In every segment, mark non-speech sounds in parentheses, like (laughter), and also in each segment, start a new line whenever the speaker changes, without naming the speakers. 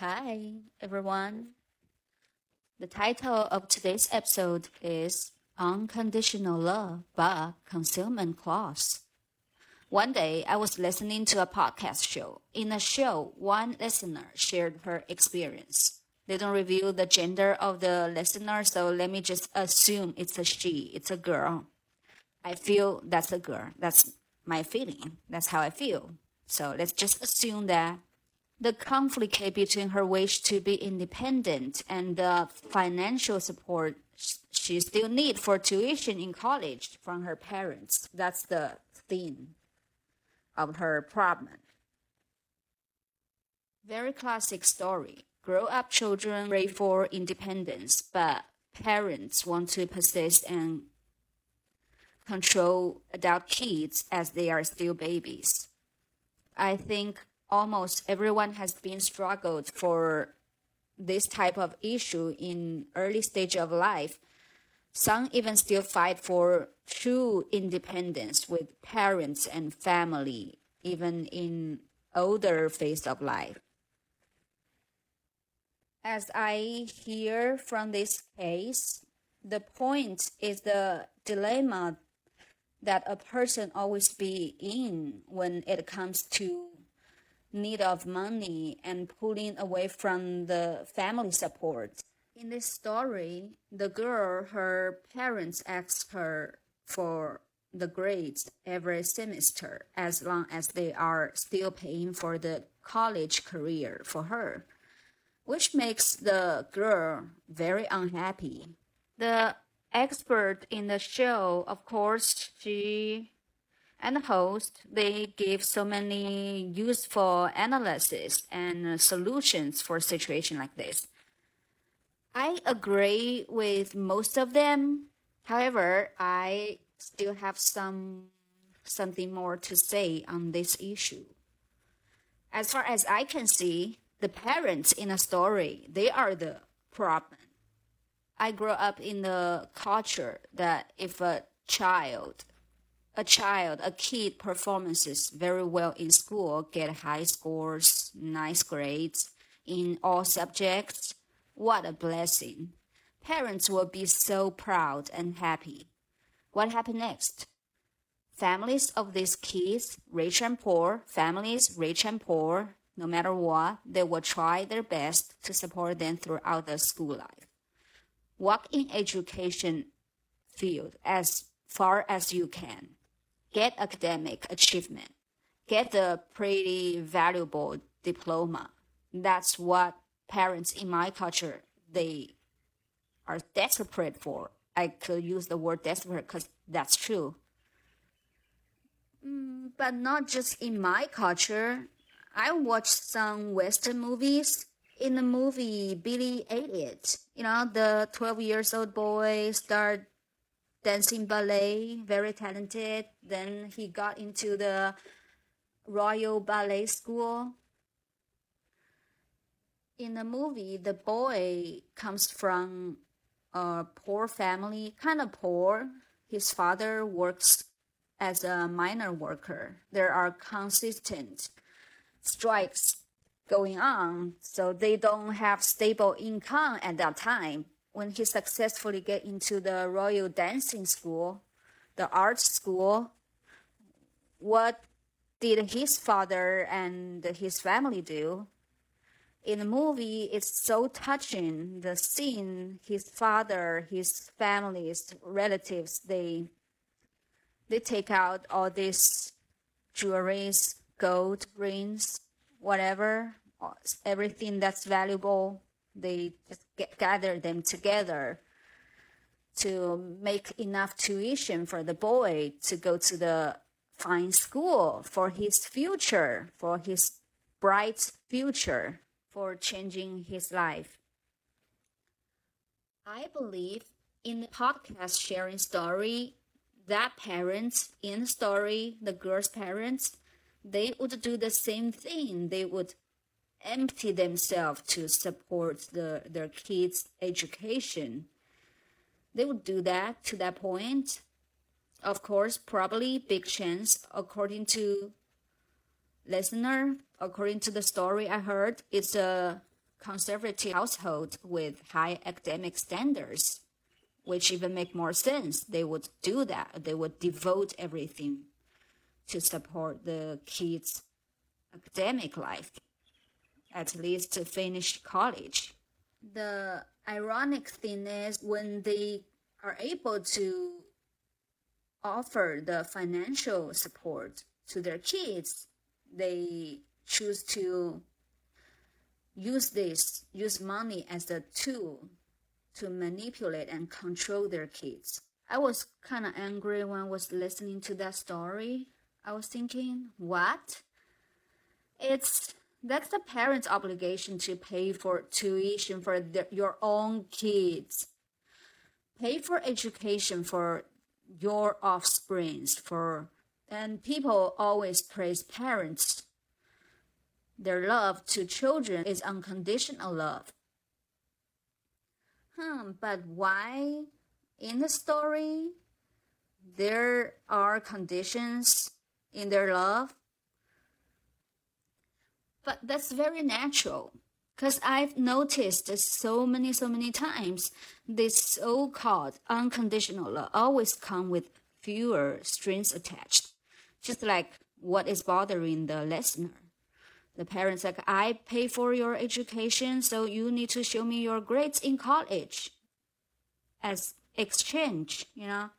Hi, everyone. The title of today's episode is Unconditional Love by Concealment Clause. One day, I was listening to a podcast show. In the show, one listener shared her experience. They don't reveal the gender of the listener, so let me just assume it's a she, it's a girl. I feel that's a girl. That's my feeling. That's how I feel. So let's just assume that the conflict between her wish to be independent and the financial support she still need for tuition in college from her parents. That's the theme of her problem. Very classic story. Grow up children pray for independence, but parents want to persist and control adult kids as they are still babies. I think almost everyone has been struggled for this type of issue in early stage of life. Some even still fight for true independence with parents and family, even in older phase of life. As I hear from this case, the point is the dilemma that a person always be in when it comes to need of money and pulling away from the family support. In this story, the girl, her parents ask her for the grades every semester as long as they are still paying for the college career for her, which makes the girl very unhappy. The expert in the show, of course, she and host, they give so many useful analysis and uh, solutions for a situation like this. I agree with most of them. However, I still have some something more to say on this issue. As far as I can see, the parents in a story, they are the problem. I grew up in the culture that if a child a child, a kid performances very well in school, get high scores, nice grades in all subjects, what a blessing. Parents will be so proud and happy. What happened next? Families of these kids, rich and poor, families rich and poor, no matter what, they will try their best to support them throughout their school life. Work in education field as far as you can get academic achievement, get the pretty valuable diploma. That's what parents in my culture they are desperate for. I could use the word desperate because that's true. Mm, but not just in my culture. I watched some Western movies. In the movie Billy Elliot, you know, the 12 years old boy start dancing ballet, very talented. Then he got into the Royal Ballet School. In the movie, the boy comes from a poor family, kind of poor. His father works as a miner worker. There are consistent strikes going on, so they don't have stable income at that time when he successfully get into the Royal Dancing School, the art school, what did his father and his family do? In the movie, it's so touching. The scene, his father, his family's relatives, they they take out all these jewelries, gold rings, whatever, everything that's valuable they just get, gather them together to make enough tuition for the boy to go to the fine school for his future, for his bright future, for changing his life. I believe in the podcast sharing story, that parents in the story, the girl's parents, they would do the same thing. They would empty themselves to support the, their kids' education. They would do that to that point. Of course, probably big chance, according to listener, according to the story I heard, it's a conservative household with high academic standards, which even make more sense. They would do that. They would devote everything to support the kids' academic life, at least to finish college. The ironic thing is when they are able to offer the financial support to their kids, they choose to use this, use money as a tool to manipulate and control their kids. I was kind of angry when I was listening to that story. I was thinking, what? It's that's the parent's obligation to pay for tuition for the, your own kids. Pay for education for your offsprings for and people always praise parents their love to children is unconditional love. Hmm, but why in the story there are conditions in their love? But that's very natural because I've noticed so many, so many times. This so called unconditional love always come with fewer strings attached, just like what is bothering the listener. The parents like i pay for your education so you need to show me your grades in college. As exchange you know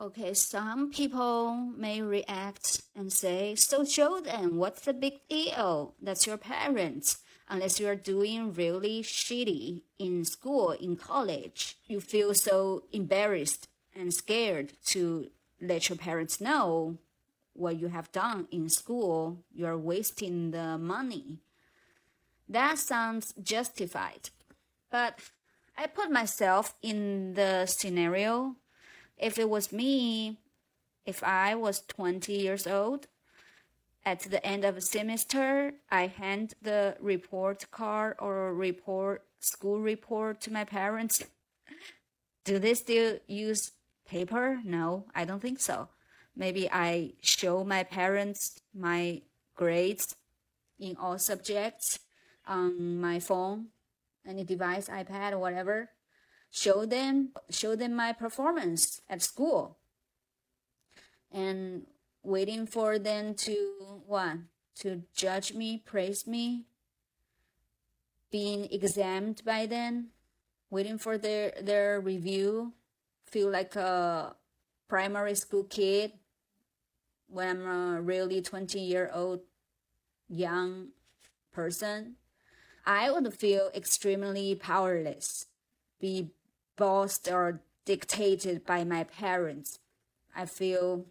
okay some people may react and say so show them what's the big deal that's your parents unless you're doing really shitty in school in college you feel so embarrassed and scared to let your parents know what you have done in school, you're wasting the money. That sounds justified. But I put myself in the scenario. If it was me, if I was 20 years old, at the end of a semester, I hand the report card or report school report to my parents. Do they still use paper? No, I don't think so. Maybe I show my parents my grades in all subjects on my phone, any device, iPad or whatever. Show them show them my performance at school. And waiting for them to what? To judge me, praise me, being examined by them, waiting for their their review, feel like a primary school kid when I'm a really 20 year old young person, I would feel extremely powerless, be bossed or dictated by my parents. I feel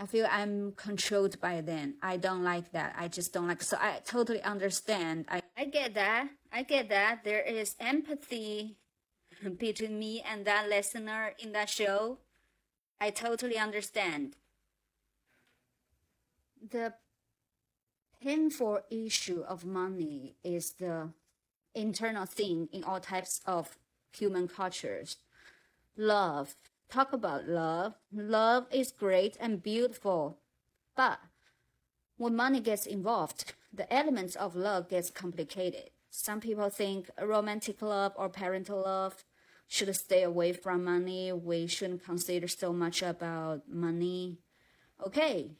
I feel I'm controlled by them. I don't like that. I just don't like so I totally understand. I, I get that. I get that. There is empathy (laughs) between me and that listener in that show. I totally understand the painful issue of money is the internal thing in all types of human cultures. Love. Talk about love. Love is great and beautiful. But when money gets involved, the elements of love gets complicated. Some people think romantic love or parental love should stay away from money. We shouldn't consider so much about money. Okay,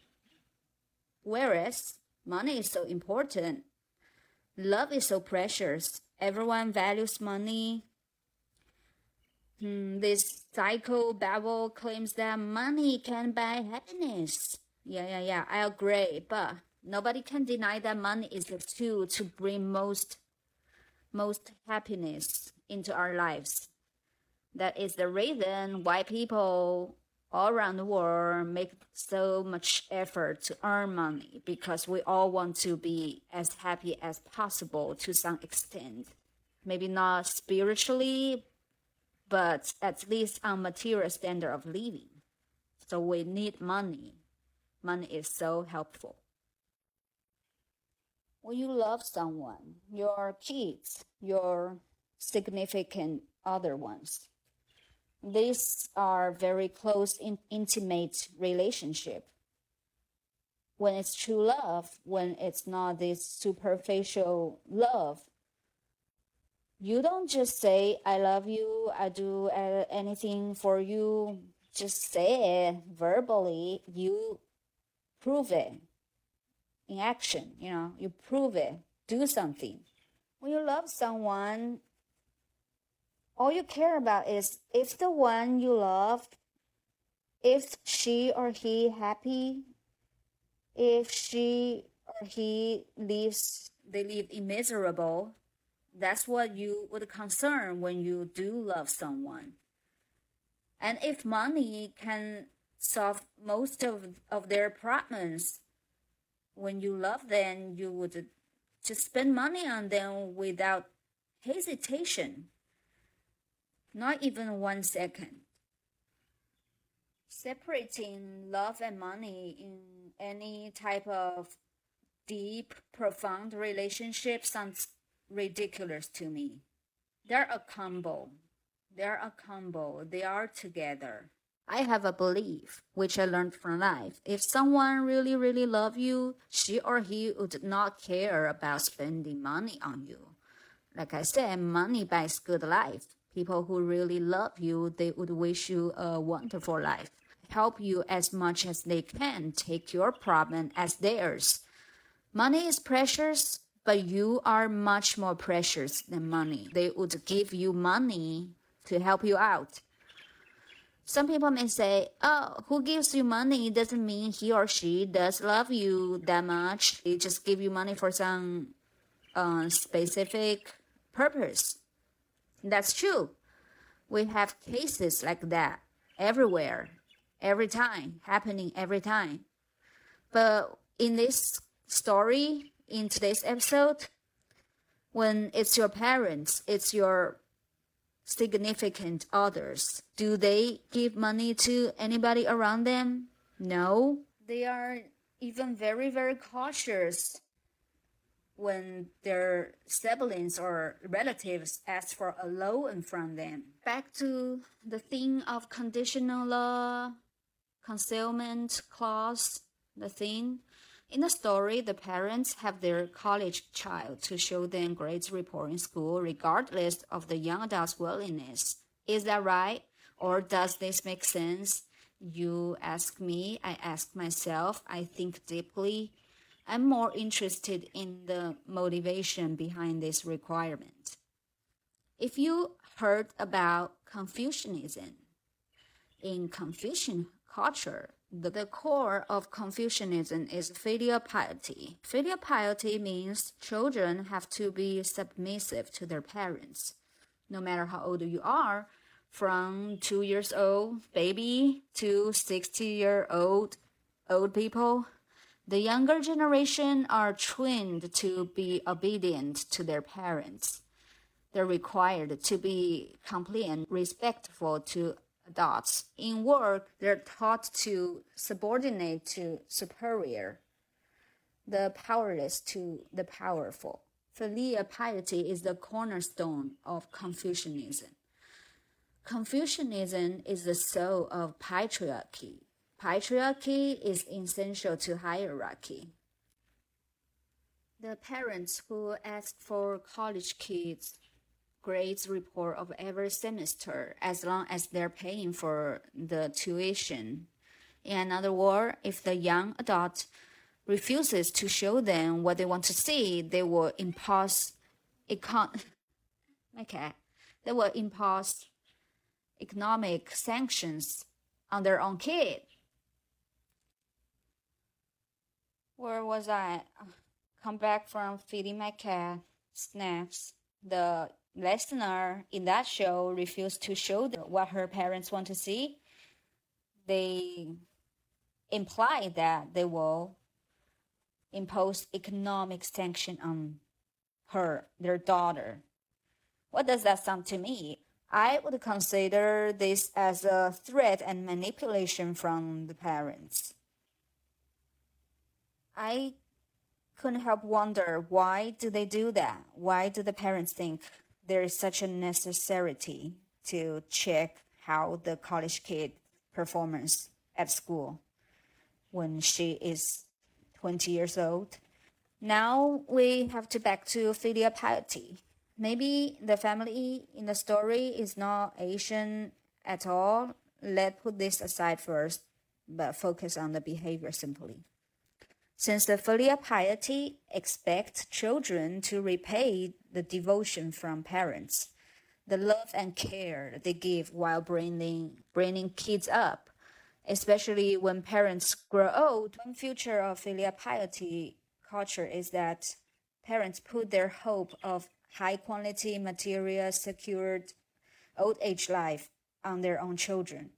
Whereas money is so important, love is so precious. Everyone values money. Hmm, this psycho babble claims that money can buy happiness. Yeah, yeah, yeah. I agree, but nobody can deny that money is the tool to bring most most happiness into our lives. That is the reason why people all around the world make so much effort to earn money because we all want to be as happy as possible to some extent. Maybe not spiritually, but at least on material standard of living. So we need money. Money is so helpful. When you love someone, your kids, your significant other ones, these are very close in intimate relationship when it's true love, when it's not this superficial love. You don't just say, I love you, I do uh, anything for you, just say it verbally. You prove it in action, you know, you prove it, do something. When you love someone, all you care about is if the one you love, if she or he happy, if she or he lives they live miserable that's what you would concern when you do love someone. And if money can solve most of, of their problems when you love them you would just spend money on them without hesitation. Not even one second. Separating love and money in any type of deep, profound relationship sounds ridiculous to me. They're a combo. They're a combo. They are together. I have a belief, which I learned from life. If someone really, really love you, she or he would not care about spending money on you. Like I said, money buys good life. People who really love you, they would wish you a wonderful life help you as much as they can take your problem as theirs. Money is precious, but you are much more precious than money. They would give you money to help you out. Some people may say, oh, who gives you money doesn't mean he or she does love you that much. They just give you money for some uh, specific purpose. That's true. We have cases like that everywhere every time, happening every time. But in this story, in today's episode, when it's your parents, it's your significant others, do they give money to anybody around them? No. They are even very, very cautious when their siblings or relatives ask for a loan from them. Back to the thing of conditional law concealment clause, the thing. In the story, the parents have their college child to show them grades report in school regardless of the young adult's willingness. Is that right? Or does this make sense? You ask me, I ask myself, I think deeply. I'm more interested in the motivation behind this requirement. If you heard about Confucianism, in Confucian culture. The, the core of Confucianism is filial piety. Filial piety means children have to be submissive to their parents. No matter how old you are, from two years old baby to 60 year old old people, the younger generation are trained to be obedient to their parents. They're required to be compliant and respectful to adults. In work, they're taught to subordinate to superior, the powerless to the powerful. Filial piety is the cornerstone of Confucianism. Confucianism is the soul of patriarchy. Patriarchy is essential to hierarchy. The parents who ask for college kids grades report of every semester as long as they're paying for the tuition. In other words, if the young adult refuses to show them what they want to see, they will impose econ okay, they will impose economic sanctions on their own kid. Where was I? Come back from feeding my cat snacks. The listener in that show refused to show what her parents want to see, they imply that they will impose economic sanction on her, their daughter. What does that sound to me? I would consider this as a threat and manipulation from the parents. I couldn't help wonder why do they do that? Why do the parents think there is such a necessity to check how the college kid performs at school when she is 20 years old. Now we have to back to filial piety. Maybe the family in the story is not Asian at all. Let's put this aside first, but focus on the behavior simply. Since the filial piety expects children to repay the devotion from parents, the love and care they give while bringing, bringing kids up, especially when parents grow old, one future of filial piety culture is that parents put their hope of high quality material secured old age life on their own children.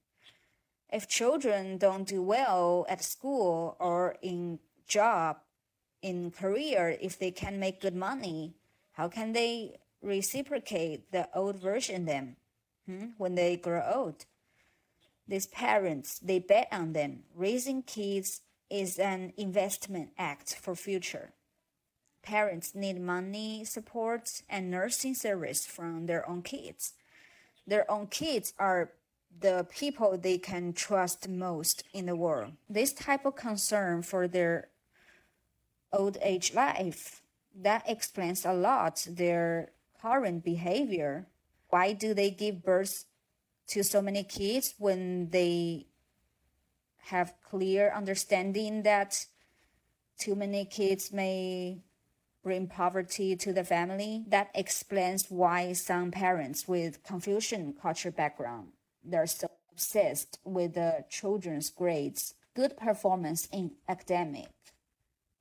If children don't do well at school or in job, in career, if they can make good money, how can they reciprocate the old version them hmm, when they grow old? These parents, they bet on them. Raising kids is an investment act for future. Parents need money support and nursing service from their own kids. Their own kids are the people they can trust most in the world. This type of concern for their old age life that explains a lot their current behavior. Why do they give birth to so many kids when they have clear understanding that too many kids may bring poverty to the family. That explains why some parents with Confucian culture background they're so obsessed with the children's grades, good performance in academic.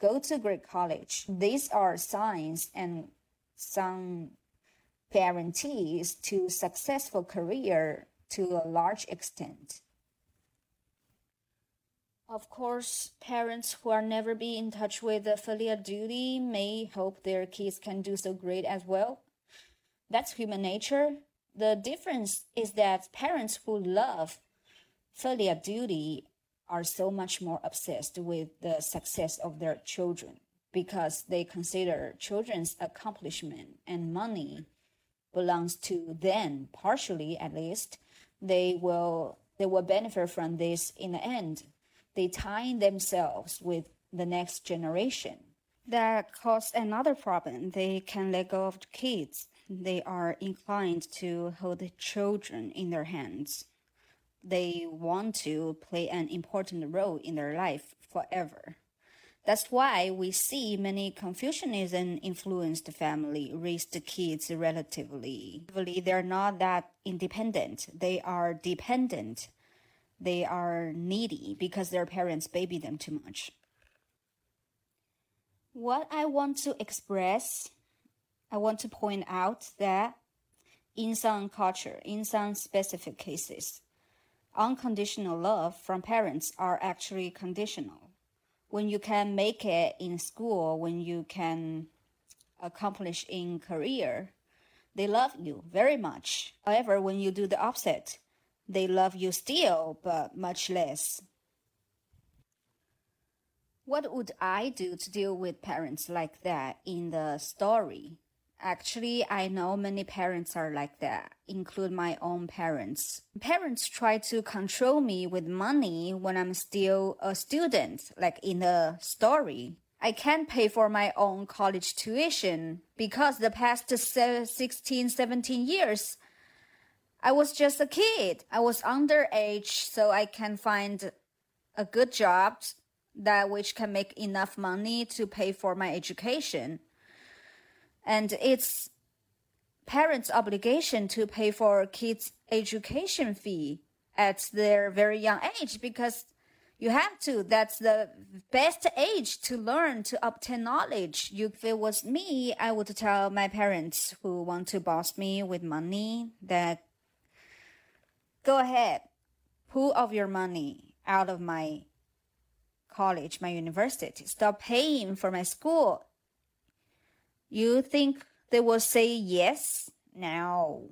Go to great college. These are signs and some guarantees to successful career to a large extent. Of course, parents who are never be in touch with the filial duty may hope their kids can do so great as well. That's human nature. The difference is that parents who love filial duty are so much more obsessed with the success of their children because they consider children's accomplishment and money belongs to them partially at least they will they will benefit from this in the end they tie themselves with the next generation. That causes another problem. They can let go of the kids. They are inclined to hold the children in their hands. They want to play an important role in their life forever. That's why we see many Confucianism influenced family raise the kids relatively. They're not that independent. They are dependent they are needy because their parents baby them too much. What I want to express, I want to point out that in some culture, in some specific cases, unconditional love from parents are actually conditional. When you can make it in school, when you can accomplish in career, they love you very much. However, when you do the opposite, they love you still, but much less. What would I do to deal with parents like that in the story? Actually, I know many parents are like that, include my own parents. Parents try to control me with money when I'm still a student, like in the story. I can't pay for my own college tuition because the past 16, 17 years, I was just a kid. I was underage, so I can find a good job that which can make enough money to pay for my education. And it's parents' obligation to pay for kids' education fee at their very young age because you have to. That's the best age to learn to obtain knowledge. if it was me, I would tell my parents who want to boss me with money that Go ahead, pull off your money out of my college, my university. Stop paying for my school. You think they will say yes? No.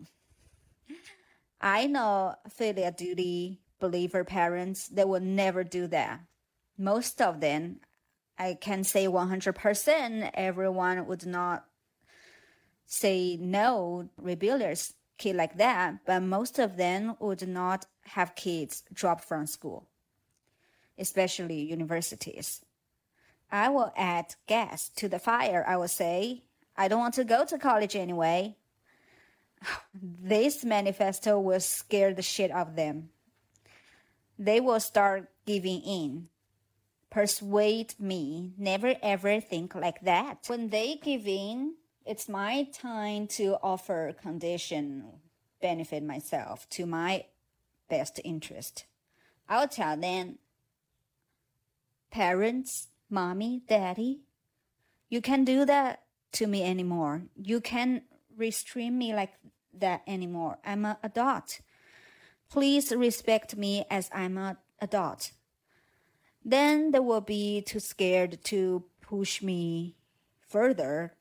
I know filial duty believer parents, they will never do that. Most of them, I can say 100%, everyone would not say no, rebellious kid like that, but most of them would not have kids drop from school, especially universities. I will add gas to the fire. I will say, I don't want to go to college anyway. This manifesto will scare the shit out of them. They will start giving in. Persuade me, never ever think like that. When they give in, it's my time to offer condition benefit myself to my best interest. I'll tell them, parents, mommy, daddy, you can't do that to me anymore. You can't restrain me like that anymore. I'm an adult. Please respect me as I'm an adult. Then they will be too scared to push me further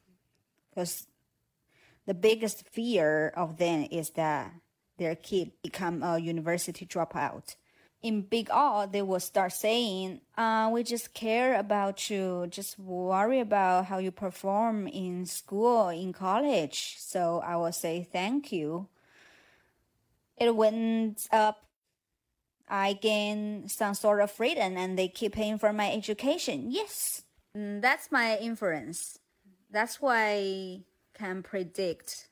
because the biggest fear of them is that their kid become a university dropout in big all they will start saying uh, we just care about you. Just worry about how you perform in school in college. So i will say thank you. It went up. I gain some sort of freedom and they keep paying for my education. Yes. Mm, that's my inference. That's why I can predict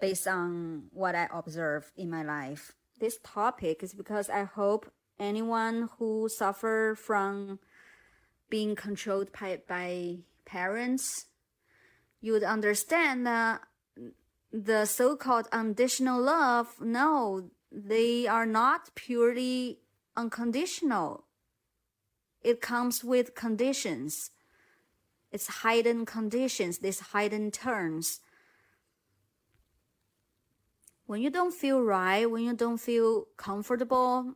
based on what i observe in my life this topic is because I hope anyone who suffer from being controlled by, by parents, you would understand that the so-called unconditional love, no, they are not purely unconditional. It comes with conditions. It's hidden conditions, these hidden terms when you don't feel right, when you don't feel comfortable,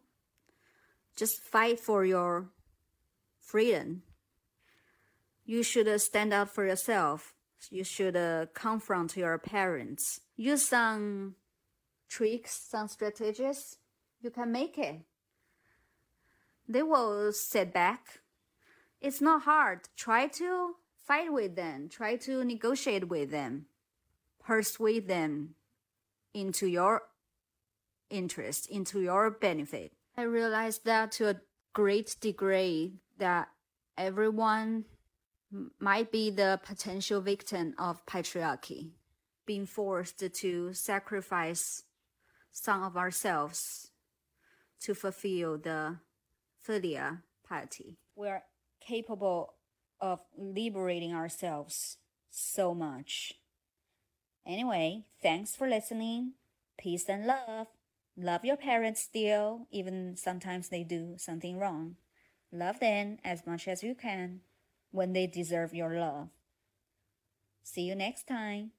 just fight for your freedom. You should uh, stand up for yourself. You should uh, confront your parents. Use some tricks, some strategies. You can make it. They will sit back. It's not hard. Try to fight with them. Try to negotiate with them. Persuade them into your interest, into your benefit. I realized that to a great degree that everyone might be the potential victim of patriarchy, being forced to sacrifice some of ourselves to fulfill the filial piety. We're capable of liberating ourselves so much. Anyway, thanks for listening. Peace and love. Love your parents still, even sometimes they do something wrong. Love them as much as you can when they deserve your love. See you next time.